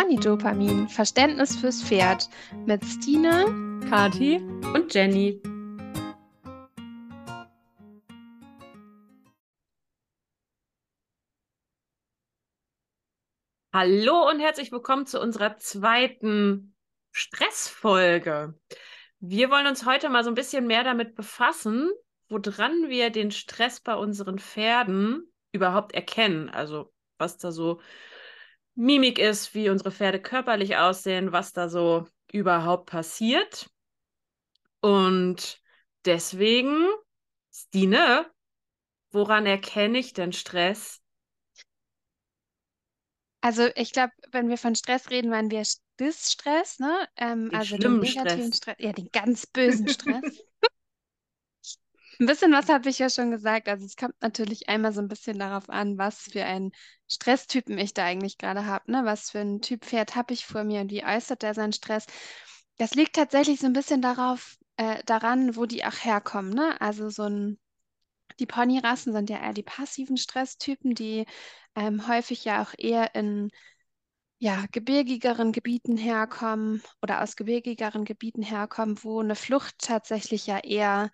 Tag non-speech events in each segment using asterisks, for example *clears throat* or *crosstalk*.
Pony-Dopamin, Verständnis fürs Pferd mit Stine, Kati und Jenny. Hallo und herzlich willkommen zu unserer zweiten Stressfolge. Wir wollen uns heute mal so ein bisschen mehr damit befassen, woran wir den Stress bei unseren Pferden überhaupt erkennen. Also was da so Mimik ist, wie unsere Pferde körperlich aussehen, was da so überhaupt passiert. Und deswegen, Stine, woran erkenne ich denn Stress? Also ich glaube, wenn wir von Stress reden, meinen wir Distress, ne? Ähm, Den also den negativen Stress. Stress, ja, den ganz bösen Stress. Ein bisschen was habe ich ja schon gesagt. Also es kommt natürlich einmal so ein bisschen darauf an, was für einen Stresstypen ich da eigentlich gerade habe, ne? Was für ein Typ Pferd habe ich vor mir und wie äußert er seinen Stress? Das liegt tatsächlich so ein bisschen darauf, äh, daran, wo die auch herkommen, ne? Also so ein, die Ponyrassen sind ja eher die passiven Stresstypen, die ähm, häufig ja auch eher in ja, gebirgigeren Gebieten herkommen oder aus gebirgigeren Gebieten herkommen, wo eine Flucht tatsächlich ja eher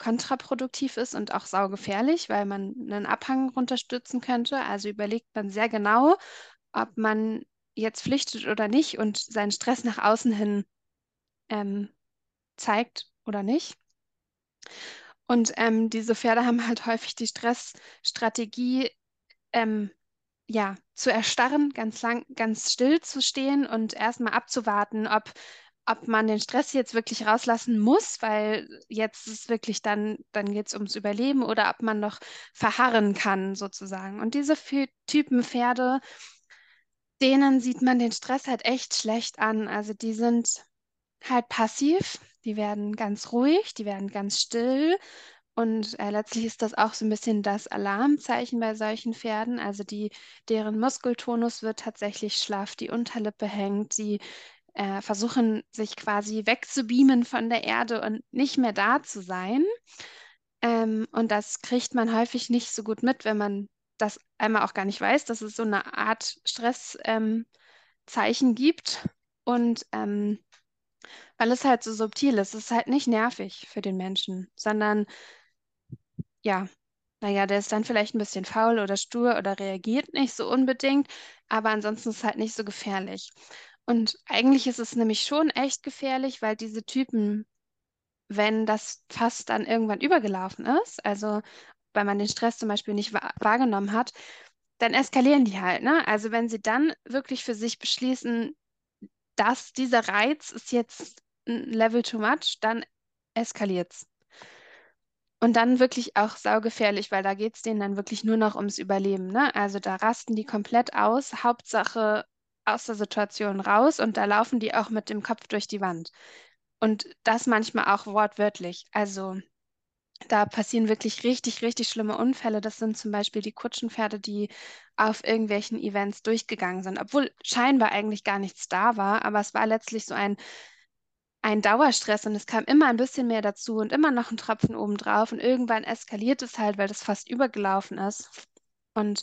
kontraproduktiv ist und auch saugefährlich, weil man einen Abhang runterstürzen könnte. Also überlegt man sehr genau, ob man jetzt flüchtet oder nicht und seinen Stress nach außen hin ähm, zeigt oder nicht. Und ähm, diese Pferde haben halt häufig die Stressstrategie, ähm, ja, zu erstarren, ganz lang, ganz still zu stehen und erstmal abzuwarten, ob, ob man den Stress jetzt wirklich rauslassen muss, weil jetzt ist wirklich dann, dann geht es ums Überleben oder ob man noch verharren kann, sozusagen. Und diese Typen Pferde, denen sieht man den Stress halt echt schlecht an. Also die sind halt passiv, die werden ganz ruhig, die werden ganz still. Und äh, letztlich ist das auch so ein bisschen das Alarmzeichen bei solchen Pferden. Also die, deren Muskeltonus wird tatsächlich schlaff, die Unterlippe hängt, sie äh, versuchen sich quasi wegzubeamen von der Erde und nicht mehr da zu sein. Ähm, und das kriegt man häufig nicht so gut mit, wenn man das einmal auch gar nicht weiß, dass es so eine Art Stresszeichen ähm, gibt. Und ähm, weil es halt so subtil ist. Es ist halt nicht nervig für den Menschen, sondern ja, naja, der ist dann vielleicht ein bisschen faul oder stur oder reagiert nicht so unbedingt, aber ansonsten ist es halt nicht so gefährlich. Und eigentlich ist es nämlich schon echt gefährlich, weil diese Typen, wenn das Fass dann irgendwann übergelaufen ist, also weil man den Stress zum Beispiel nicht wa wahrgenommen hat, dann eskalieren die halt, ne? Also wenn sie dann wirklich für sich beschließen, dass dieser Reiz ist jetzt ein Level too much, dann eskaliert's. Und dann wirklich auch saugefährlich, weil da geht es denen dann wirklich nur noch ums Überleben, ne? Also da rasten die komplett aus, Hauptsache aus der Situation raus und da laufen die auch mit dem Kopf durch die Wand. Und das manchmal auch wortwörtlich. Also da passieren wirklich richtig, richtig schlimme Unfälle. Das sind zum Beispiel die Kutschenpferde, die auf irgendwelchen Events durchgegangen sind, obwohl scheinbar eigentlich gar nichts da war, aber es war letztlich so ein ein Dauerstress und es kam immer ein bisschen mehr dazu und immer noch ein Tropfen obendrauf und irgendwann eskaliert es halt, weil das fast übergelaufen ist. Und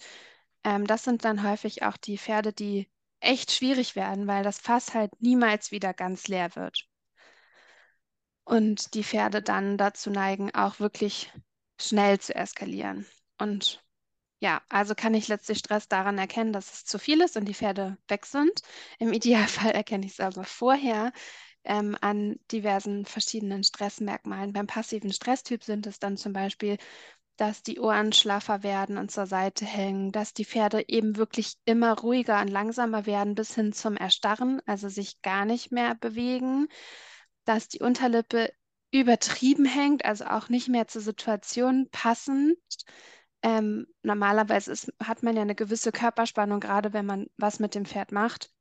ähm, das sind dann häufig auch die Pferde, die echt schwierig werden, weil das Fass halt niemals wieder ganz leer wird. Und die Pferde dann dazu neigen, auch wirklich schnell zu eskalieren. Und ja, also kann ich letztlich Stress daran erkennen, dass es zu viel ist und die Pferde weg sind. Im *laughs* Idealfall erkenne ich es aber vorher, ähm, an diversen verschiedenen Stressmerkmalen. Beim passiven Stresstyp sind es dann zum Beispiel, dass die Ohren schlaffer werden und zur Seite hängen, dass die Pferde eben wirklich immer ruhiger und langsamer werden bis hin zum Erstarren, also sich gar nicht mehr bewegen, dass die Unterlippe übertrieben hängt, also auch nicht mehr zur Situation passend. Ähm, normalerweise ist, hat man ja eine gewisse Körperspannung, gerade wenn man was mit dem Pferd macht.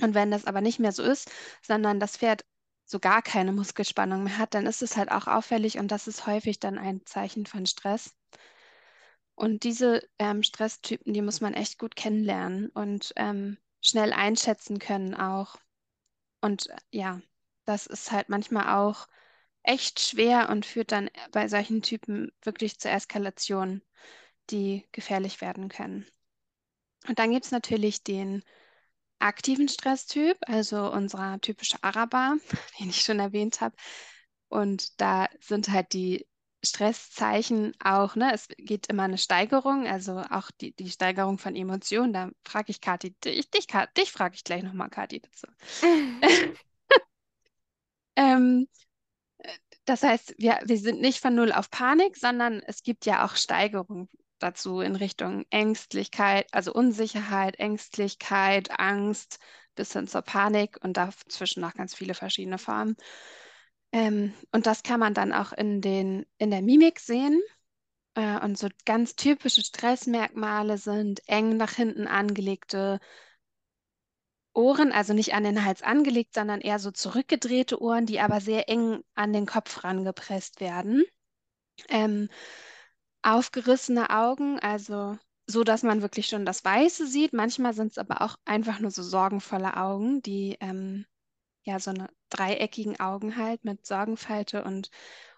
Und wenn das aber nicht mehr so ist, sondern das Pferd so gar keine Muskelspannung mehr hat, dann ist es halt auch auffällig und das ist häufig dann ein Zeichen von Stress. Und diese ähm, Stresstypen, die muss man echt gut kennenlernen und ähm, schnell einschätzen können auch. Und äh, ja, das ist halt manchmal auch echt schwer und führt dann bei solchen Typen wirklich zur Eskalation, die gefährlich werden können. Und dann gibt es natürlich den aktiven Stresstyp, also unserer typische Araber, *laughs* den ich schon erwähnt habe. Und da sind halt die Stresszeichen auch, ne? Es geht immer eine Steigerung, also auch die, die Steigerung von Emotionen. Da frage ich Kathi, dich, dich, dich frage ich gleich nochmal, Kathi, dazu. *laughs* *laughs* ähm, das heißt, wir, wir sind nicht von Null auf Panik, sondern es gibt ja auch Steigerungen dazu in Richtung Ängstlichkeit, also Unsicherheit, Ängstlichkeit, Angst bis hin zur Panik und dazwischen noch ganz viele verschiedene Formen. Ähm, und das kann man dann auch in, den, in der Mimik sehen. Äh, und so ganz typische Stressmerkmale sind eng nach hinten angelegte Ohren, also nicht an den Hals angelegt, sondern eher so zurückgedrehte Ohren, die aber sehr eng an den Kopf rangepresst werden. Ähm, aufgerissene Augen, also so, dass man wirklich schon das Weiße sieht. Manchmal sind es aber auch einfach nur so sorgenvolle Augen, die ähm, ja so eine dreieckigen Augen halt mit Sorgenfalte und,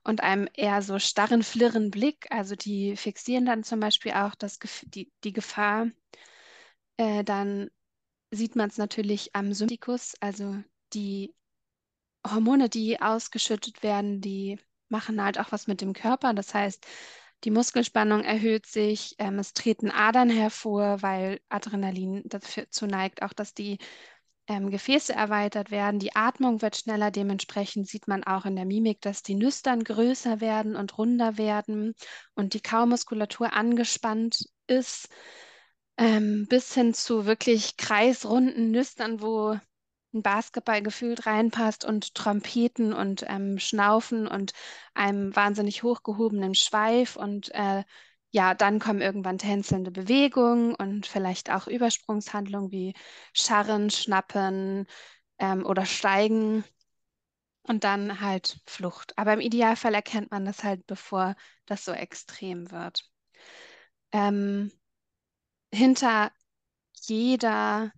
und einem eher so starren, flirren Blick. Also die fixieren dann zum Beispiel auch das, die, die Gefahr. Äh, dann sieht man es natürlich am Sympathikus, also die Hormone, die ausgeschüttet werden, die machen halt auch was mit dem Körper. Das heißt, die Muskelspannung erhöht sich, ähm, es treten Adern hervor, weil Adrenalin dazu neigt, auch dass die ähm, Gefäße erweitert werden. Die Atmung wird schneller. Dementsprechend sieht man auch in der Mimik, dass die Nüstern größer werden und runder werden und die Kaumuskulatur angespannt ist, ähm, bis hin zu wirklich kreisrunden Nüstern, wo ein Basketball gefühlt reinpasst und Trompeten und ähm, Schnaufen und einem wahnsinnig hochgehobenen Schweif und äh, ja, dann kommen irgendwann tänzelnde Bewegungen und vielleicht auch Übersprungshandlungen wie Scharren, Schnappen ähm, oder Steigen und dann halt Flucht. Aber im Idealfall erkennt man das halt, bevor das so extrem wird. Ähm, hinter jeder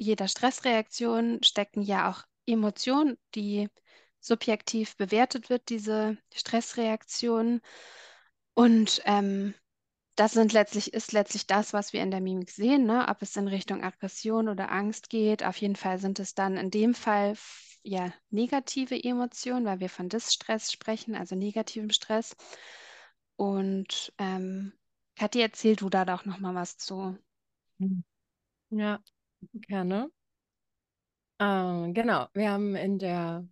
jeder Stressreaktion stecken ja auch Emotionen, die subjektiv bewertet wird, diese Stressreaktion. Und ähm, das sind letztlich, ist letztlich das, was wir in der Mimik sehen, ne? ob es in Richtung Aggression oder Angst geht. Auf jeden Fall sind es dann in dem Fall ja negative Emotionen, weil wir von Distress sprechen, also negativem Stress. Und ähm, Kathi, erzähl du da doch noch mal was zu. Ja, Gerne. Ähm, genau, wir haben in der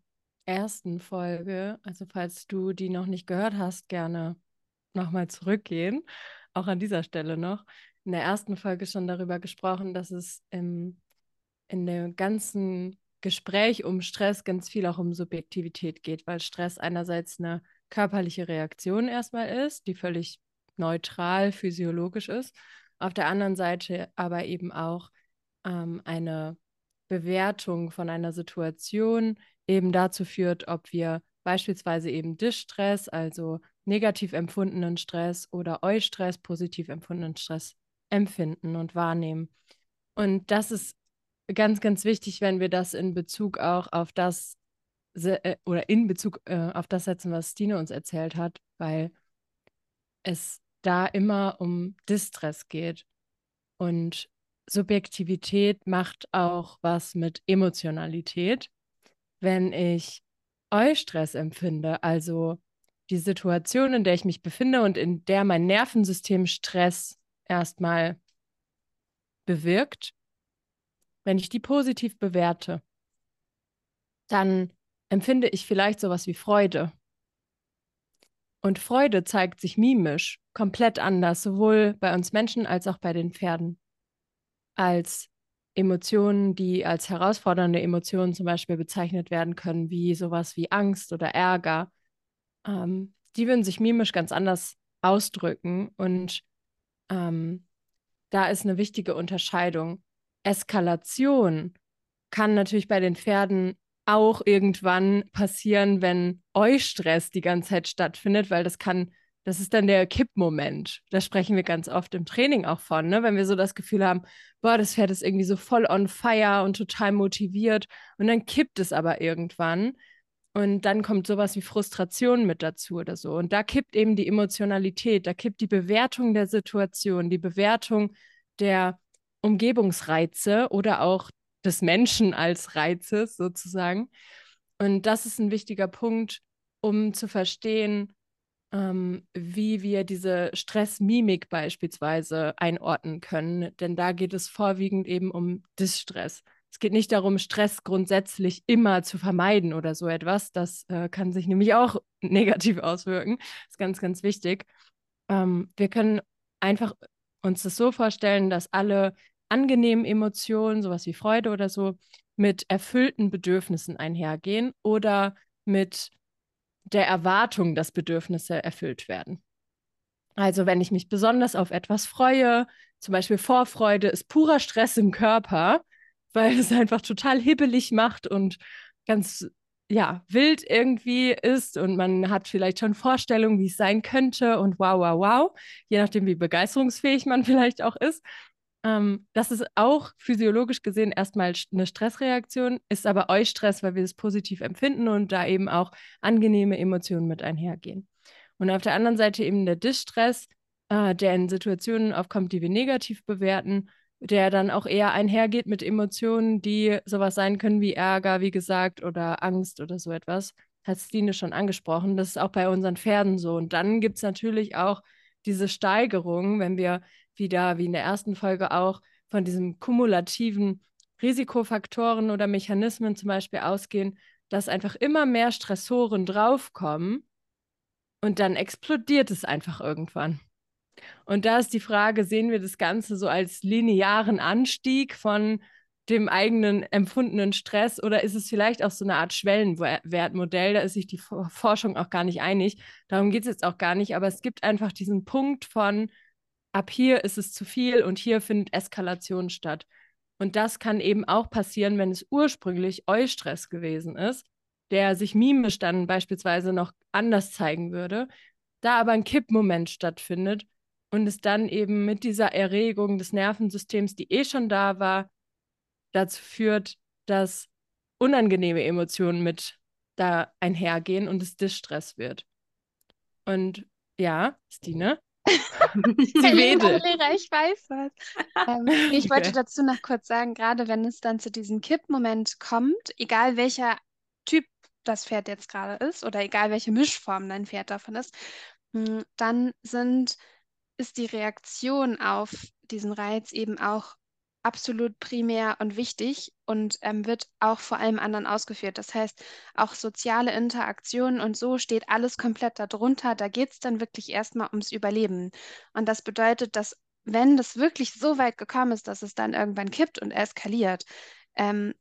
ersten Folge, also falls du die noch nicht gehört hast, gerne nochmal zurückgehen, auch an dieser Stelle noch, in der ersten Folge schon darüber gesprochen, dass es im, in dem ganzen Gespräch um Stress ganz viel auch um Subjektivität geht, weil Stress einerseits eine körperliche Reaktion erstmal ist, die völlig neutral, physiologisch ist, auf der anderen Seite aber eben auch ähm, eine Bewertung von einer Situation eben dazu führt, ob wir beispielsweise eben Distress, also negativ empfundenen Stress oder Eustress, positiv empfundenen Stress empfinden und wahrnehmen. Und das ist ganz, ganz wichtig, wenn wir das in Bezug auch auf das äh, oder in Bezug äh, auf das setzen, was Stine uns erzählt hat, weil es da immer um Distress geht. Und Subjektivität macht auch was mit Emotionalität. Wenn ich Eustress empfinde, also die Situation, in der ich mich befinde und in der mein Nervensystem Stress erstmal bewirkt, wenn ich die positiv bewerte, dann empfinde ich vielleicht sowas wie Freude. Und Freude zeigt sich mimisch komplett anders, sowohl bei uns Menschen als auch bei den Pferden als Emotionen, die als herausfordernde Emotionen zum Beispiel bezeichnet werden können, wie sowas wie Angst oder Ärger, ähm, die würden sich mimisch ganz anders ausdrücken. Und ähm, da ist eine wichtige Unterscheidung. Eskalation kann natürlich bei den Pferden auch irgendwann passieren, wenn Eustress die ganze Zeit stattfindet, weil das kann das ist dann der Kippmoment. Da sprechen wir ganz oft im Training auch von, ne? wenn wir so das Gefühl haben, boah, das Pferd ist irgendwie so voll on fire und total motiviert und dann kippt es aber irgendwann und dann kommt sowas wie Frustration mit dazu oder so und da kippt eben die Emotionalität, da kippt die Bewertung der Situation, die Bewertung der Umgebungsreize oder auch des Menschen als Reizes sozusagen. Und das ist ein wichtiger Punkt, um zu verstehen, ähm, wie wir diese Stressmimik beispielsweise einordnen können. Denn da geht es vorwiegend eben um Distress. Es geht nicht darum, Stress grundsätzlich immer zu vermeiden oder so etwas. Das äh, kann sich nämlich auch *laughs* negativ auswirken. Das ist ganz, ganz wichtig. Ähm, wir können einfach uns das so vorstellen, dass alle angenehmen Emotionen, sowas wie Freude oder so, mit erfüllten Bedürfnissen einhergehen oder mit der Erwartung, dass Bedürfnisse erfüllt werden. Also wenn ich mich besonders auf etwas freue, zum Beispiel Vorfreude ist purer Stress im Körper, weil es einfach total hibbelig macht und ganz ja, wild irgendwie ist und man hat vielleicht schon Vorstellungen, wie es sein könnte und wow, wow, wow, je nachdem, wie begeisterungsfähig man *laughs* vielleicht auch ist. Ähm, das ist auch physiologisch gesehen erstmal eine Stressreaktion, ist aber Eustress, weil wir es positiv empfinden und da eben auch angenehme Emotionen mit einhergehen. Und auf der anderen Seite eben der Distress, äh, der in Situationen aufkommt, die wir negativ bewerten, der dann auch eher einhergeht mit Emotionen, die sowas sein können wie Ärger, wie gesagt, oder Angst oder so etwas. Hat Stine schon angesprochen. Das ist auch bei unseren Pferden so. Und dann gibt es natürlich auch diese Steigerung, wenn wir wieder, wie in der ersten Folge auch, von diesen kumulativen Risikofaktoren oder Mechanismen zum Beispiel ausgehen, dass einfach immer mehr Stressoren draufkommen und dann explodiert es einfach irgendwann. Und da ist die Frage, sehen wir das Ganze so als linearen Anstieg von dem eigenen empfundenen Stress oder ist es vielleicht auch so eine Art Schwellenwertmodell? Da ist sich die Forschung auch gar nicht einig. Darum geht es jetzt auch gar nicht, aber es gibt einfach diesen Punkt von, ab hier ist es zu viel und hier findet Eskalation statt. Und das kann eben auch passieren, wenn es ursprünglich Eustress gewesen ist, der sich mimisch dann beispielsweise noch anders zeigen würde, da aber ein Kippmoment stattfindet und es dann eben mit dieser Erregung des Nervensystems, die eh schon da war, dazu führt, dass unangenehme Emotionen mit da einhergehen und es Distress wird. Und ja, Stine? *laughs* Sie wedelt. Lehrer, ich weiß was. Ähm, ich okay. wollte dazu noch kurz sagen, gerade wenn es dann zu diesem Kippmoment kommt, egal welcher Typ das Pferd jetzt gerade ist oder egal welche Mischform dein Pferd davon ist, hm, dann sind ist die Reaktion auf diesen Reiz eben auch absolut primär und wichtig und ähm, wird auch vor allem anderen ausgeführt. Das heißt, auch soziale Interaktionen und so steht alles komplett darunter. Da geht es dann wirklich erstmal ums Überleben. Und das bedeutet, dass wenn das wirklich so weit gekommen ist, dass es dann irgendwann kippt und eskaliert, ähm,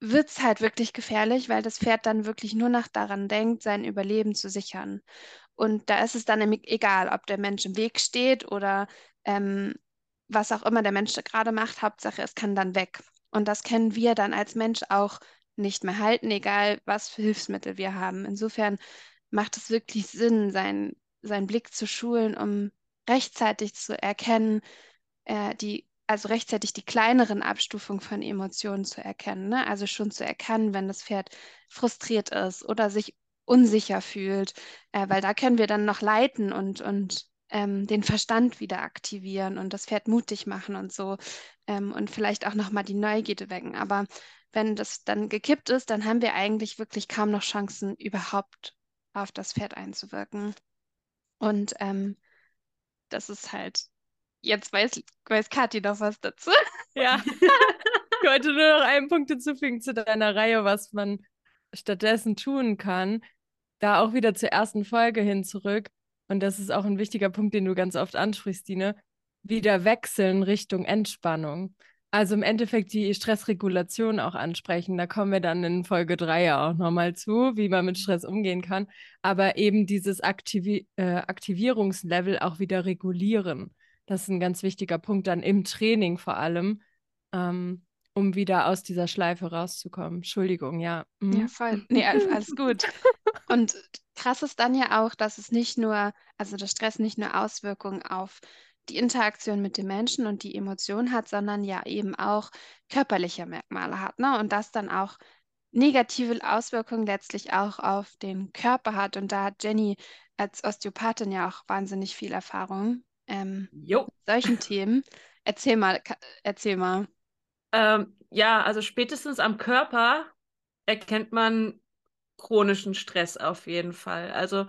wird es halt wirklich gefährlich, weil das Pferd dann wirklich nur noch daran denkt, sein Überleben zu sichern. Und da ist es dann egal, ob der Mensch im Weg steht oder ähm, was auch immer der Mensch gerade macht. Hauptsache, es kann dann weg. Und das können wir dann als Mensch auch nicht mehr halten, egal was für Hilfsmittel wir haben. Insofern macht es wirklich Sinn, sein, seinen Blick zu schulen, um rechtzeitig zu erkennen, äh, die, also rechtzeitig die kleineren Abstufungen von Emotionen zu erkennen. Ne? Also schon zu erkennen, wenn das Pferd frustriert ist oder sich unsicher fühlt, äh, weil da können wir dann noch leiten und, und ähm, den Verstand wieder aktivieren und das Pferd mutig machen und so ähm, und vielleicht auch nochmal die Neugierde wecken. Aber wenn das dann gekippt ist, dann haben wir eigentlich wirklich kaum noch Chancen, überhaupt auf das Pferd einzuwirken. Und ähm, das ist halt, jetzt weiß, weiß Kathi noch was dazu. Ja, *laughs* ich wollte nur noch einen Punkt hinzufügen zu deiner Reihe, was man stattdessen tun kann da auch wieder zur ersten Folge hin zurück. Und das ist auch ein wichtiger Punkt, den du ganz oft ansprichst, Dine. Wieder wechseln Richtung Entspannung. Also im Endeffekt die Stressregulation auch ansprechen. Da kommen wir dann in Folge 3 ja auch nochmal zu, wie man mit Stress umgehen kann. Aber eben dieses Aktivi äh, Aktivierungslevel auch wieder regulieren. Das ist ein ganz wichtiger Punkt dann im Training vor allem. Ähm, um wieder aus dieser Schleife rauszukommen. Entschuldigung, ja. Mhm. Ja, voll. Nee, alles gut. *laughs* Und krass ist dann ja auch, dass es nicht nur, also der Stress nicht nur Auswirkungen auf die Interaktion mit dem Menschen und die Emotion hat, sondern ja eben auch körperliche Merkmale hat. Ne? Und das dann auch negative Auswirkungen letztlich auch auf den Körper hat. Und da hat Jenny als Osteopathin ja auch wahnsinnig viel Erfahrung. ähm, Jo. mit solchen *laughs* Themen. Erzähl mal, erzähl mal. Ähm, ja, also spätestens am Körper erkennt man chronischen Stress auf jeden Fall. Also,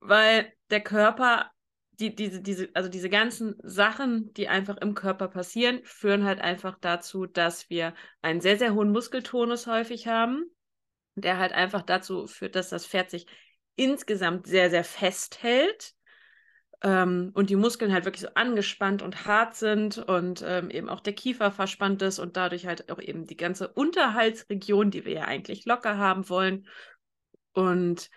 weil der Körper, die, diese, diese, also diese ganzen Sachen, die einfach im Körper passieren, führen halt einfach dazu, dass wir einen sehr, sehr hohen Muskeltonus häufig haben, der halt einfach dazu führt, dass das Pferd sich insgesamt sehr, sehr fest hält ähm, und die Muskeln halt wirklich so angespannt und hart sind und ähm, eben auch der Kiefer verspannt ist und dadurch halt auch eben die ganze Unterhaltsregion, die wir ja eigentlich locker haben wollen. Und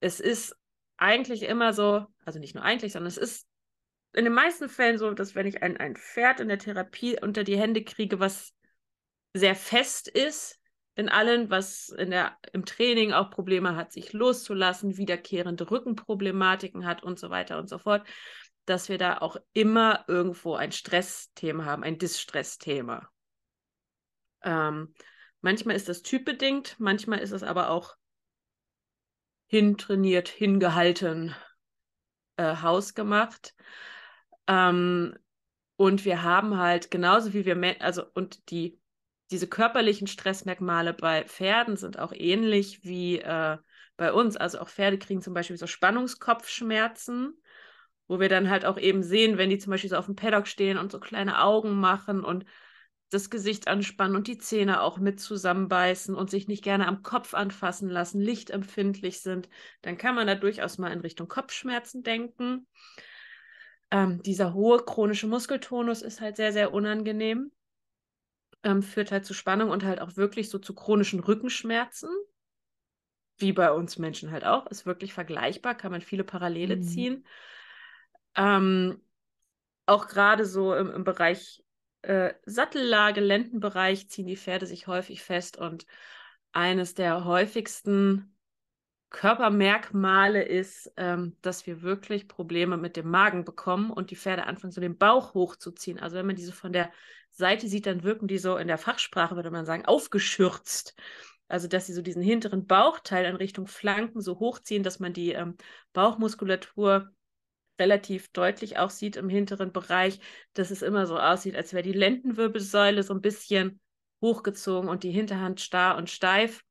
es ist eigentlich immer so, also nicht nur eigentlich, sondern es ist in den meisten Fällen so, dass wenn ich ein, ein Pferd in der Therapie unter die Hände kriege, was sehr fest ist, in allen, was in der, im Training auch Probleme hat, sich loszulassen, wiederkehrende Rückenproblematiken hat und so weiter und so fort, dass wir da auch immer irgendwo ein Stressthema haben, ein Distressthema. Ähm, manchmal ist das typbedingt, manchmal ist es aber auch hintrainiert, hingehalten, äh, hausgemacht. Ähm, und wir haben halt genauso wie wir, also und die diese körperlichen Stressmerkmale bei Pferden sind auch ähnlich wie äh, bei uns. Also auch Pferde kriegen zum Beispiel so Spannungskopfschmerzen, wo wir dann halt auch eben sehen, wenn die zum Beispiel so auf dem Paddock stehen und so kleine Augen machen und das Gesicht anspannen und die Zähne auch mit zusammenbeißen und sich nicht gerne am Kopf anfassen lassen, lichtempfindlich sind, dann kann man da durchaus mal in Richtung Kopfschmerzen denken. Ähm, dieser hohe chronische Muskeltonus ist halt sehr, sehr unangenehm ähm, führt halt zu Spannung und halt auch wirklich so zu chronischen Rückenschmerzen. Wie bei uns Menschen halt auch. Ist wirklich vergleichbar, kann man viele Parallele Mhm. ziehen. Ähm, auch gerade so im, im Bereich äh, Sattellage, Lendenbereich ziehen die Pferde sich häufig fest und eines der häufigsten Körpermerkmale ist, ähm, dass wir wirklich Probleme mit dem Magen bekommen und die Pferde anfangen, so den Bauch hochzuziehen. Also wenn man diese von der Seite sieht, dann wirken die so in der Fachsprache, würde man sagen, aufgeschürzt. Also dass sie so diesen hinteren Bauchteil in Richtung Flanken so hochziehen, dass man die ähm, Bauchmuskulatur relativ deutlich auch sieht im hinteren Bereich, dass es immer so aussieht, als wäre die Lendenwirbelsäule so ein bisschen hochgezogen und die Hinterhand starr und steif.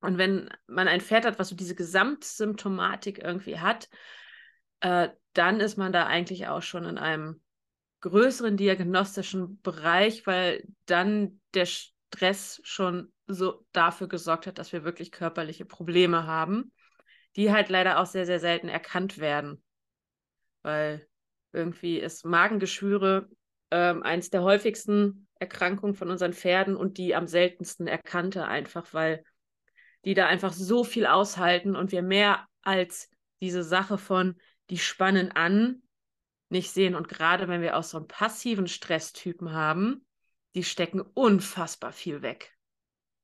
Und wenn man ein Pferd hat, was so diese Gesamtsymptomatik irgendwie hat, äh, dann ist man da eigentlich auch schon in einem größeren diagnostischen Bereich, weil dann der Stress schon so dafür gesorgt hat, dass wir wirklich körperliche Probleme haben, die halt leider auch sehr, sehr selten erkannt werden. Weil irgendwie ist Magengeschwüre ähm, eins der häufigsten Erkrankungen von unseren Pferden und die am seltensten erkannte einfach, weil die da einfach so viel aushalten und wir mehr als diese Sache von, die spannen an, nicht sehen. Und gerade wenn wir auch so einen passiven Stresstypen haben, die stecken unfassbar viel weg.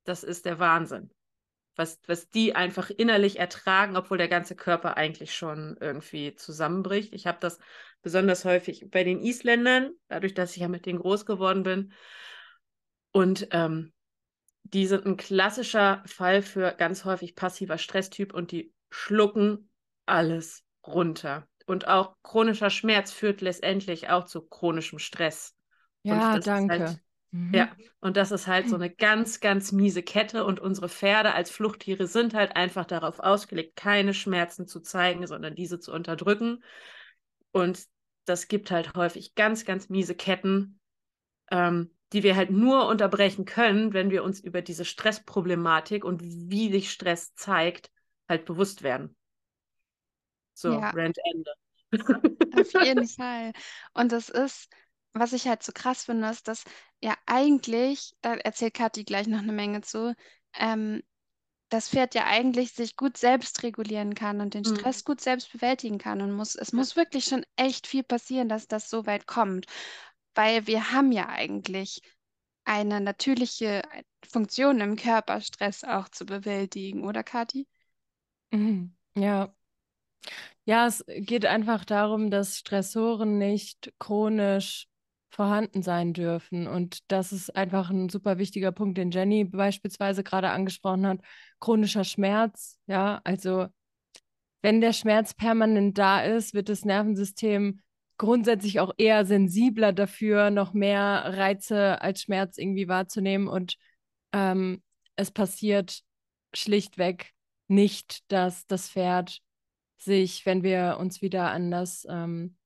Das ist der Wahnsinn. Was, was die einfach innerlich ertragen, obwohl der ganze Körper eigentlich schon irgendwie zusammenbricht. Ich habe das besonders häufig bei den Isländern, dadurch, dass ich ja mit denen groß geworden bin. Und ähm, die sind ein klassischer Fall für ganz häufig passiver Stresstyp und die schlucken alles runter. Und auch chronischer Schmerz führt letztendlich auch zu chronischem Stress. Ja, ist danke. Halt, Mhm. ja, und das ist halt so eine ganz, ganz miese Kette. Und unsere Pferde als Fluchttiere sind halt einfach darauf ausgelegt, keine Schmerzen zu zeigen, sondern diese zu unterdrücken. Und das gibt halt häufig ganz, ganz miese Ketten, ähm, die wir halt nur unterbrechen können, wenn wir uns über diese Stressproblematik und wie sich Stress zeigt, halt bewusst werden. So, Ja. Rant Ende. Auf jeden *laughs* Fall. Und das ist, was ich halt so krass finde, ist, dass ja eigentlich, da erzählt Kathi gleich noch eine Menge zu, ähm, das Pferd ja eigentlich sich gut selbst regulieren kann und den Mhm. Stress gut selbst bewältigen kann und muss, es muss wirklich schon echt viel passieren, dass das so weit kommt. Weil wir haben ja eigentlich eine natürliche Funktion im Körper, Stress auch zu bewältigen, oder Kathi? Mhm. Ja. Ja, es geht einfach darum, dass Stressoren nicht chronisch vorhanden sein dürfen. Und das ist einfach ein super wichtiger Punkt, den Jenny beispielsweise gerade angesprochen hat. Chronischer Schmerz, ja, also wenn der Schmerz permanent da ist, wird das Nervensystem grundsätzlich auch eher sensibler dafür, noch mehr Reize als Schmerz irgendwie wahrzunehmen. Und ähm, es passiert schlichtweg nicht, dass das Pferd sich, wenn wir uns wieder an das, ähm,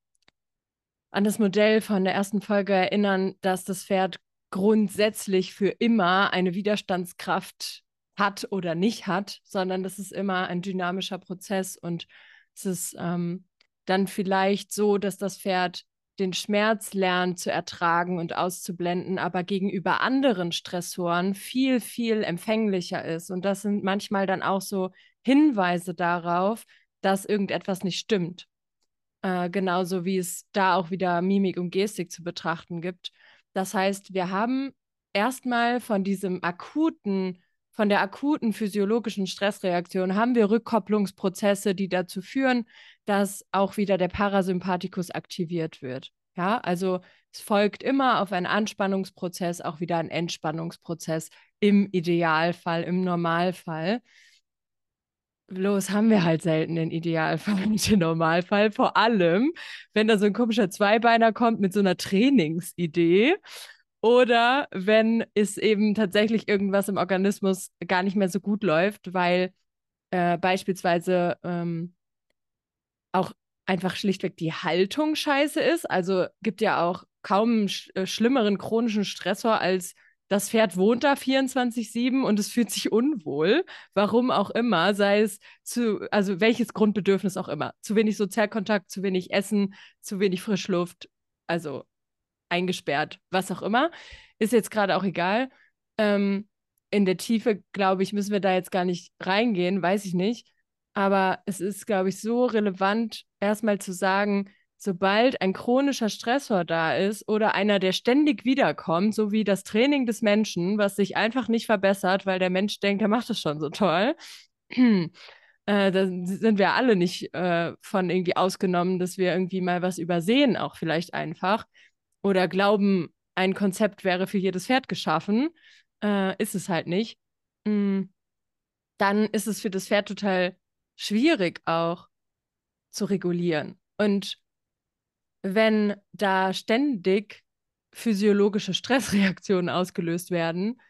an das Modell von der ersten Folge erinnern, dass das Pferd grundsätzlich für immer eine Widerstandskraft hat oder nicht hat, sondern das ist immer ein dynamischer Prozess und es ist ähm, dann vielleicht so, dass das Pferd den Schmerz lernt zu ertragen und auszublenden, aber gegenüber anderen Stressoren viel, viel empfänglicher ist. Und das sind manchmal dann auch so Hinweise darauf, dass irgendetwas nicht stimmt. Äh, genauso wie es da auch wieder Mimik und Gestik zu betrachten gibt. Das heißt, wir haben erstmal von diesem akuten von der akuten physiologischen Stressreaktion haben wir Rückkopplungsprozesse, die dazu führen, dass auch wieder der Parasympathikus aktiviert wird. Ja, also es folgt immer auf einen Anspannungsprozess auch wieder ein Entspannungsprozess im Idealfall, im Normalfall. Bloß haben wir halt selten den Idealfall und den *laughs* Normalfall. Vor allem, wenn da so ein komischer Zweibeiner kommt mit so einer Trainingsidee oder wenn es eben tatsächlich irgendwas im Organismus gar nicht mehr so gut läuft, weil äh, beispielsweise ähm, auch einfach schlichtweg die Haltung scheiße ist. Also gibt ja auch kaum sch äh, schlimmeren chronischen Stressor als das Pferd wohnt da 24-7 und es fühlt sich unwohl, warum auch immer, sei es zu, also welches Grundbedürfnis auch immer. Zu wenig Sozialkontakt, zu wenig Essen, zu wenig Frischluft, also eingesperrt, was auch immer. Ist jetzt gerade auch egal. Ähm, in der Tiefe, glaube ich, müssen wir da jetzt gar nicht reingehen, weiß ich nicht. Aber es ist, glaube ich, so relevant, erstmal zu sagen, sobald ein chronischer Stressor da ist oder einer, der ständig wiederkommt, so wie das Training des Menschen, was sich einfach nicht verbessert, weil der Mensch denkt, er macht es schon so toll, *clears throat* äh, da sind wir alle nicht äh, von irgendwie ausgenommen, dass wir irgendwie mal was übersehen, auch vielleicht einfach oder glauben, ein Konzept wäre für jedes Pferd geschaffen, äh, ist es halt nicht, mm, dann ist es für das Pferd total schwierig auch zu regulieren. Und wenn da ständig physiologische Stressreaktionen ausgelöst werden,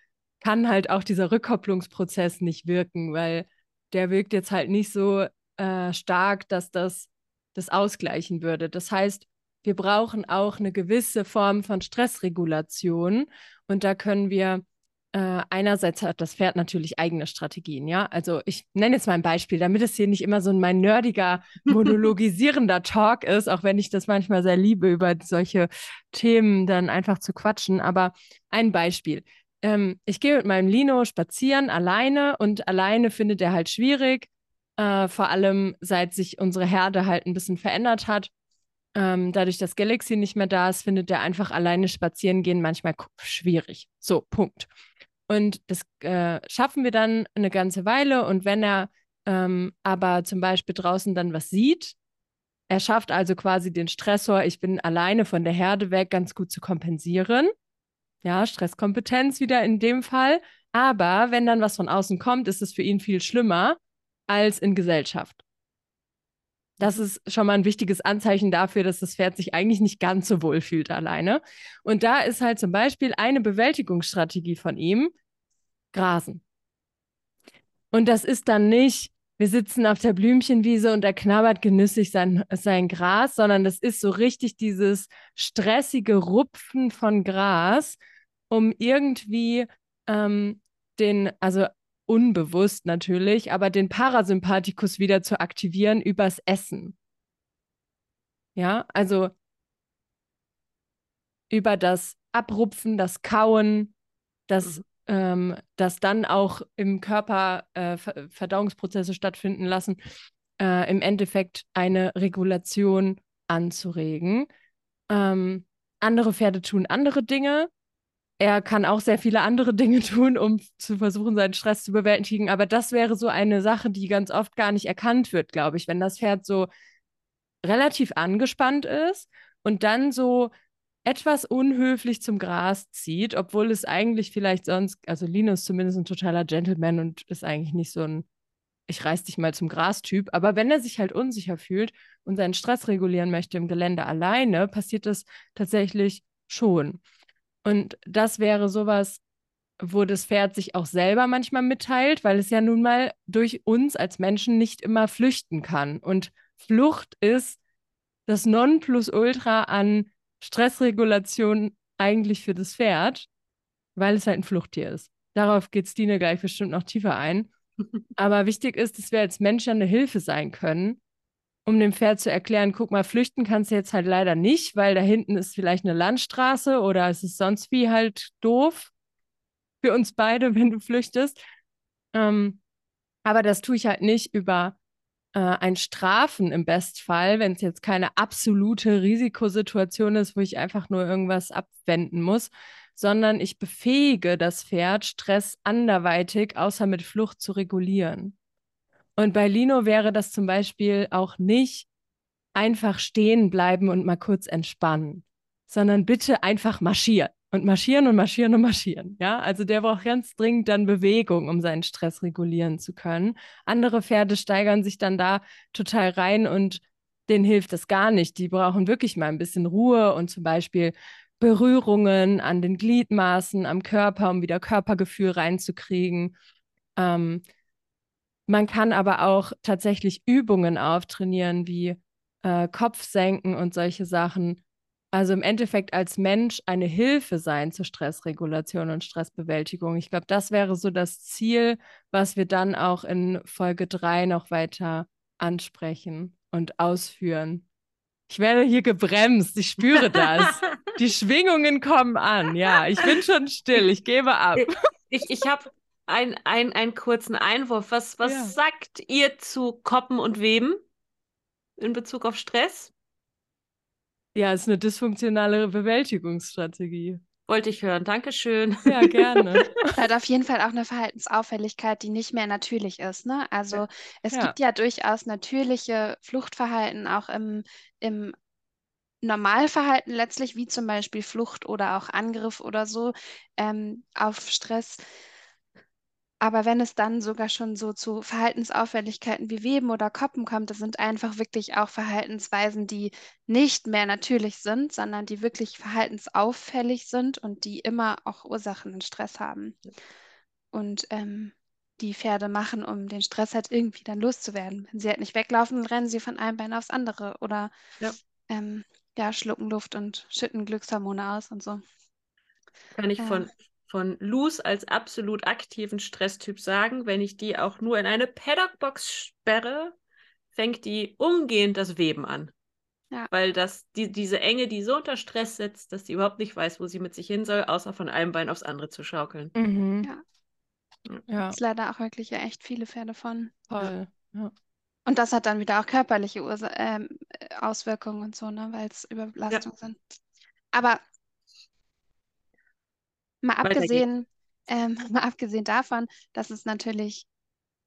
kann halt auch dieser Rückkopplungsprozess nicht wirken, weil der wirkt jetzt halt nicht so äh, stark, dass das das ausgleichen würde. Das heißt, wir brauchen auch eine gewisse Form von Stressregulation. Und da können wir äh, einerseits hat das Pferd natürlich eigene Strategien, ja. Also ich nenne jetzt mal ein Beispiel, damit es hier nicht immer so mein nerdiger, *laughs* monologisierender Talk ist, auch wenn ich das manchmal sehr liebe, über solche Themen dann einfach zu quatschen. Aber ein Beispiel. Ähm, ich gehe mit meinem Lino spazieren alleine und alleine findet er halt schwierig. Äh, vor allem seit sich unsere Herde halt ein bisschen verändert hat. Ähm, dadurch, dass Galaxy nicht mehr da ist, findet er einfach alleine spazieren gehen manchmal schwierig. So, Punkt. Und das äh, schaffen wir dann eine ganze Weile. Und wenn er ähm, aber zum Beispiel draußen dann was sieht, er schafft also quasi den Stressor, ich bin alleine von der Herde weg, ganz gut zu kompensieren. Ja, Stresskompetenz wieder in dem Fall. Aber wenn dann was von außen kommt, ist es für ihn viel schlimmer als in Gesellschaft. Das ist schon mal ein wichtiges Anzeichen dafür, dass das Pferd sich eigentlich nicht ganz so wohl fühlt alleine. Und da ist halt zum Beispiel eine Bewältigungsstrategie von ihm, Grasen. Und das ist dann nicht, wir sitzen auf der Blümchenwiese und er knabbert genüssig sein, sein Gras, sondern das ist so richtig dieses stressige Rupfen von Gras, um irgendwie ähm, den, also unbewusst natürlich, aber den Parasympathikus wieder zu aktivieren übers Essen. Ja, also über das Abrupfen, das Kauen, das, mhm. ähm, das dann auch im Körper äh, Verdauungsprozesse stattfinden lassen, äh, im Endeffekt eine Regulation anzuregen. Ähm, andere Pferde tun andere Dinge er kann auch sehr viele andere *laughs* Dinge tun, um zu versuchen, seinen Stress zu bewältigen. Aber das wäre so eine Sache, die ganz oft gar nicht erkannt wird, glaube ich, wenn das Pferd so relativ angespannt ist und dann so etwas unhöflich zum Gras zieht, obwohl es eigentlich vielleicht sonst, also Linus zumindest ein totaler Gentleman und ist eigentlich nicht so ein, ich reiß dich mal zum Gras-Typ. Aber wenn er sich halt unsicher fühlt und seinen Stress regulieren möchte im Gelände alleine, passiert das tatsächlich schon. Und das wäre sowas, wo das Pferd sich auch selber manchmal mitteilt, weil es ja nun mal durch uns als Menschen nicht immer flüchten kann. Und Flucht ist das Nonplusultra an Stressregulation eigentlich für das Pferd, weil es halt ein Fluchttier ist. Darauf geht Stine gleich bestimmt noch tiefer ein. *laughs* Aber wichtig ist, dass wir als Menschen eine Hilfe sein können, um dem Pferd zu erklären, guck mal, flüchten kannst du jetzt halt leider nicht, weil da hinten ist vielleicht eine Landstraße oder es ist sonst wie halt doof für uns beide, *laughs* wenn du flüchtest. Ähm, aber das tue ich halt nicht über äh, ein Strafen im Bestfall, wenn es jetzt keine absolute Risikosituation ist, wo ich einfach nur irgendwas abwenden muss, sondern ich befähige das Pferd, Stress anderweitig außer mit Flucht zu regulieren. Und bei Lino wäre das zum Beispiel auch nicht einfach stehen bleiben und mal kurz entspannen, sondern bitte einfach marschieren und marschieren und marschieren und marschieren. Ja, also der braucht ganz dringend dann Bewegung, um seinen Stress regulieren zu können. Andere Pferde steigern sich dann da total rein und denen hilft das gar nicht. Die brauchen wirklich mal ein bisschen Ruhe und zum Beispiel Berührungen an den Gliedmaßen, am Körper, um wieder Körpergefühl reinzukriegen. Ähm, man kann aber auch tatsächlich Übungen auftrainieren, wie äh, Kopfsenken und solche Sachen, also im Endeffekt als Mensch eine Hilfe sein zur Stressregulation und Stressbewältigung. Ich glaube, das wäre so das Ziel, was wir dann auch in Folge 3 noch weiter ansprechen und ausführen. Ich werde hier gebremst, ich spüre das. *laughs* Die Schwingungen kommen an. Ja, ich bin schon still, ich gebe ab. Ich, ich habe ein, ein, einen kurzen Einwurf. Was, was ja. sagt ihr zu Koppen und Weben in Bezug auf Stress? Ja, ist eine dysfunktionale Bewältigungsstrategie. Wollte ich hören. Dankeschön. Ja, gerne. *laughs* Hat auf jeden Fall auch eine Verhaltensauffälligkeit, die nicht mehr natürlich ist. Ne? Also es ja. gibt ja durchaus natürliche Fluchtverhalten auch im, im Normalverhalten letztlich, wie zum Beispiel Flucht oder auch Angriff oder so ähm, auf Stress. Aber wenn es dann sogar schon so zu Verhaltensauffälligkeiten wie Weben oder Koppen kommt, das sind einfach wirklich auch Verhaltensweisen, die nicht mehr natürlich sind, sondern die wirklich verhaltensauffällig sind und die immer auch Ursachen und Stress haben. Und ähm, die Pferde machen, um den Stress halt irgendwie dann loszuwerden. Wenn sie halt nicht weglaufen, dann rennen sie von einem Bein aufs andere oder ja. Ähm, ja, schlucken Luft und schütten Glückshormone aus und so. Kann ich von von Luz als absolut aktiven Stresstyp sagen, wenn ich die auch nur in eine Paddockbox sperre, fängt die umgehend das Weben an. Ja. Weil das, die, diese Enge, die so unter Stress setzt, dass sie überhaupt nicht weiß, wo sie mit sich hin soll, außer von einem Bein aufs andere zu schaukeln. Mhm. Ja. ja. Das ist leider auch wirklich ja echt viele Pferde von. Toll. Ja. Und das hat dann wieder auch körperliche Ursa äh, Auswirkungen und so, ne, weil es Überbelastungen sind. Aber Mal abgesehen, ähm, *laughs* mal abgesehen davon, dass es natürlich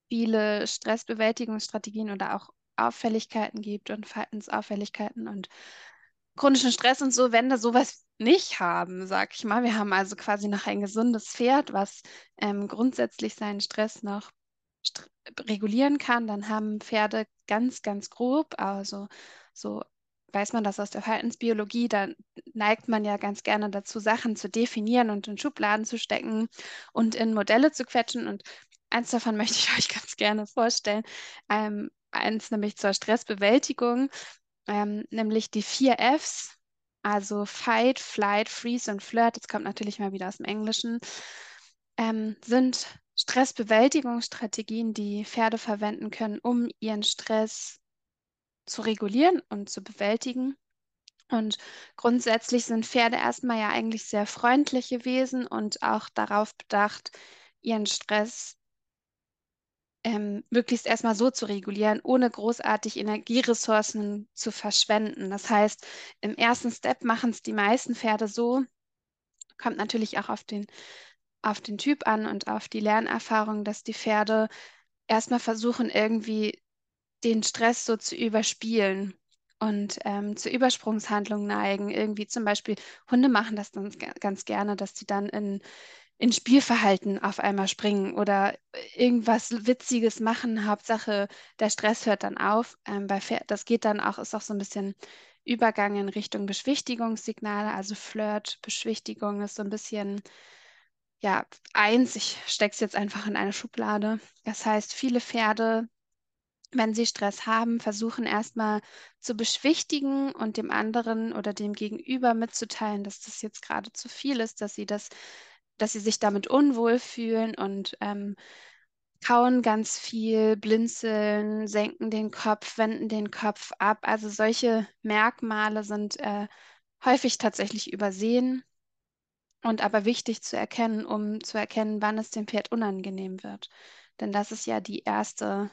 viele Stressbewältigungsstrategien oder auch Auffälligkeiten gibt und Verhaltensauffälligkeiten und chronischen Stress und so, wenn wir sowas nicht haben, sag ich mal. Wir haben also quasi noch ein gesundes Pferd, was ähm, grundsätzlich seinen Stress noch st regulieren kann, dann haben Pferde ganz, ganz grob, also so weiß man das aus der Verhaltensbiologie, da neigt man ja ganz gerne dazu, Sachen zu definieren und in Schubladen zu stecken und in Modelle zu quetschen. Und eins davon *laughs* möchte ich euch ganz gerne vorstellen. Ähm, eins nämlich zur Stressbewältigung, ähm, nämlich die vier Fs, also Fight, Flight, Freeze und Flirt, das kommt natürlich mal wieder aus dem Englischen, ähm, sind Stressbewältigungsstrategien, die Pferde verwenden können, um ihren Stress zu regulieren und zu bewältigen. Und grundsätzlich sind Pferde erstmal ja eigentlich sehr freundliche Wesen und auch darauf bedacht, ihren Stress ähm, möglichst erstmal so zu regulieren, ohne großartig Energieressourcen zu verschwenden. Das heißt, im ersten Step machen es die meisten Pferde so, kommt natürlich auch auf den, auf den Typ an und auf die Lernerfahrung, dass die Pferde erstmal versuchen, irgendwie den Stress so zu überspielen und ähm, zu Übersprungshandlungen neigen. Irgendwie zum Beispiel, Hunde machen das dann ganz gerne, dass sie dann in, in Spielverhalten auf einmal springen oder irgendwas Witziges machen. Hauptsache, der Stress hört dann auf. Ähm, bei Pferd, das geht dann auch, ist auch so ein bisschen Übergang in Richtung Beschwichtigungssignale, also Flirt, Beschwichtigung ist so ein bisschen, ja, eins, ich stecke es jetzt einfach in eine Schublade. Das heißt, viele Pferde wenn sie Stress haben, versuchen erstmal zu beschwichtigen und dem anderen oder dem Gegenüber mitzuteilen, dass das jetzt gerade zu viel ist, dass sie das, dass sie sich damit unwohl fühlen und ähm, kauen ganz viel, blinzeln, senken den Kopf, wenden den Kopf ab. Also solche Merkmale sind äh, häufig tatsächlich übersehen und aber wichtig zu erkennen, um zu erkennen, wann es dem Pferd unangenehm wird. Denn das ist ja die erste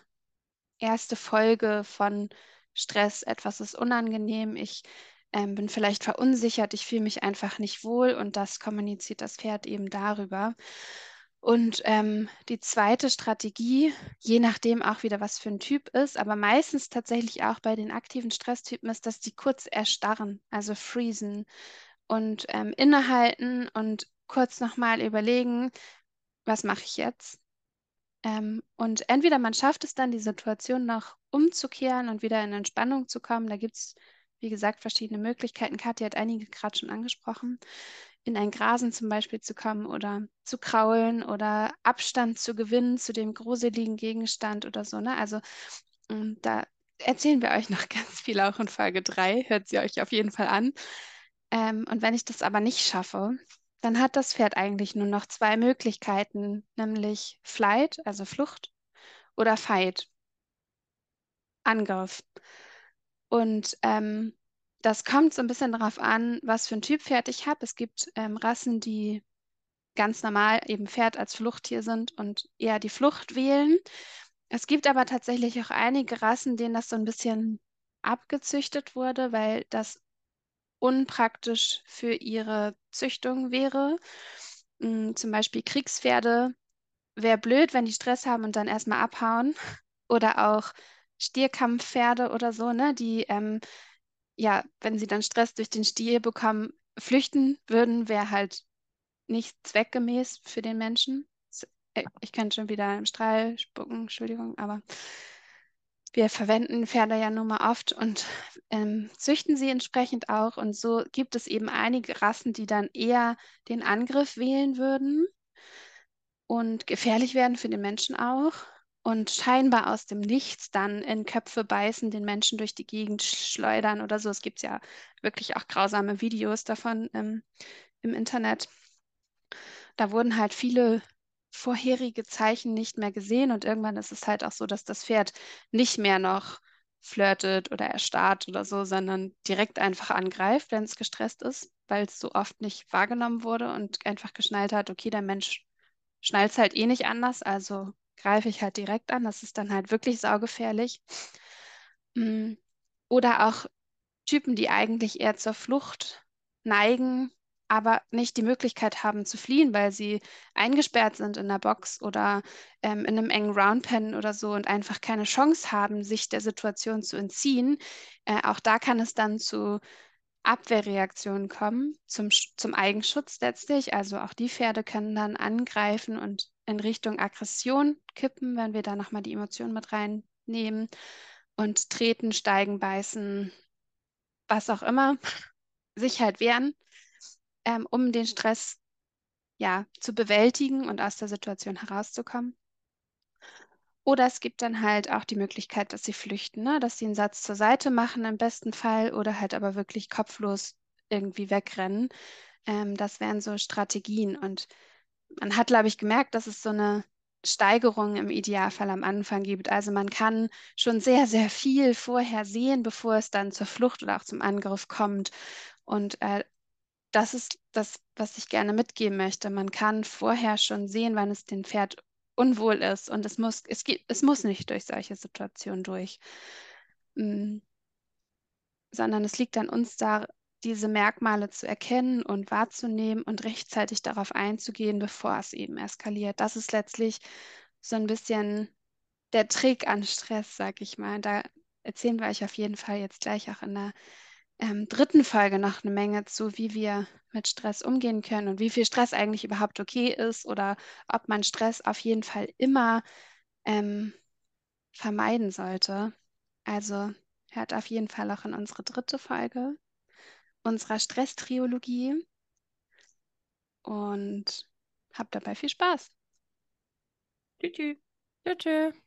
erste Folge von Stress. Etwas ist unangenehm, ich ähm, bin vielleicht verunsichert, ich fühle mich einfach nicht wohl und das kommuniziert das Pferd eben darüber. Und ähm, die zweite Strategie, je nachdem auch wieder, was für ein Typ ist, aber meistens tatsächlich auch bei den aktiven Stresstypen, ist, dass die kurz erstarren, also freezen und ähm, innehalten und kurz nochmal überlegen, was mache ich jetzt? Ähm, und entweder man schafft es dann, die Situation noch umzukehren und wieder in Entspannung zu kommen. Da gibt es, wie gesagt, verschiedene Möglichkeiten. Kathi hat einige gerade schon angesprochen. In ein Grasen zum Beispiel zu kommen oder zu kraulen oder Abstand zu gewinnen zu dem gruseligen Gegenstand oder so. Ne? Also ähm, da erzählen wir euch *laughs* noch ganz viel auch in Folge 3. Hört sie euch auf jeden Fall an. Ähm, und wenn ich das aber nicht schaffe, dann hat das Pferd eigentlich nur noch zwei Möglichkeiten, nämlich Flight, also Flucht, oder Fight, Angriff. Und ähm, das kommt so ein bisschen darauf an, was für ein Typ Pferd ich habe. Es gibt ähm, Rassen, die ganz normal eben Pferd als Fluchttier sind und eher die Flucht wählen. Es gibt aber tatsächlich auch einige Rassen, denen das so ein bisschen abgezüchtet wurde, weil das unpraktisch für ihre Züchtung wäre. Mm, zum Beispiel Kriegspferde. Wäre blöd, wenn die Stress haben und dann erstmal abhauen. *laughs* Oder auch Stierkampfpferde oder so, ne? Die, ähm, ja, wenn sie dann Stress durch den Stier bekommen, flüchten würden, wäre halt nicht zweckgemäß für den Menschen. Äh, ich kann schon wieder im Strahl spucken, Entschuldigung, aber wir verwenden Pferde ja nun mal oft und ähm, züchten sie entsprechend auch. Und so gibt es eben einige Rassen, die dann eher den Angriff wählen würden und gefährlich werden für den Menschen auch und scheinbar aus dem Nichts dann in Köpfe beißen, den Menschen durch die Gegend schleudern oder so. Es gibt ja wirklich auch grausame Videos davon ähm, im Internet. Da wurden halt viele vorherige Zeichen nicht mehr gesehen und irgendwann ist es halt auch so, dass das Pferd nicht mehr noch flirtet oder erstarrt oder so, sondern direkt einfach angreift, wenn es gestresst ist, weil es so oft nicht wahrgenommen wurde und einfach geschnallt hat, okay, der Mensch schnallt es halt eh nicht anders, also greife ich halt direkt an. Das ist dann halt wirklich saugefährlich. Mm. Oder auch Typen, die eigentlich eher zur Flucht neigen, aber nicht die Möglichkeit haben zu fliehen, weil sie eingesperrt sind in der Box oder ähm, in einem engen Roundpen oder so und einfach keine Chance haben, sich der Situation zu entziehen. Äh, auch da kann es dann zu Abwehrreaktionen kommen, zum, zum Eigenschutz letztlich. Also auch die Pferde können dann angreifen und in Richtung Aggression kippen, wenn wir da nochmal die Emotionen mit reinnehmen und treten, steigen, beißen, was auch immer, sich halt wehren ähm, um den Stress ja, zu bewältigen und aus der Situation herauszukommen. Oder es gibt dann halt auch die Möglichkeit, dass sie flüchten, ne? dass sie einen Satz zur Seite machen im besten Fall oder halt aber wirklich kopflos irgendwie wegrennen. Ähm, das wären so Strategien. Und man hat, glaube ich, gemerkt, dass es so eine Steigerung im Idealfall am Anfang gibt. Also man kann schon sehr, sehr viel vorher sehen, bevor es dann zur Flucht oder auch zum Angriff kommt. Und äh, das ist das, was ich gerne mitgeben möchte. Man kann vorher schon sehen, wann es dem Pferd unwohl ist und es muss, es gibt, es muss nicht durch solche Situationen durch, mhm. sondern es liegt an uns da, diese Merkmale zu erkennen und wahrzunehmen und rechtzeitig darauf einzugehen, bevor es eben eskaliert. Das ist letztlich so ein bisschen der Trick an Stress, sag ich mal. Da erzählen wir euch auf jeden Fall jetzt gleich auch in der ähm, dritten Folge noch eine Menge zu, wie wir mit Stress umgehen können und wie viel Stress eigentlich überhaupt okay ist oder ob man Stress auf jeden Fall immer ähm, vermeiden sollte. Also hört auf jeden Fall auch in unsere dritte Folge unserer Stress-Triologie und habt dabei viel Spaß. Tschüss. Tschüss.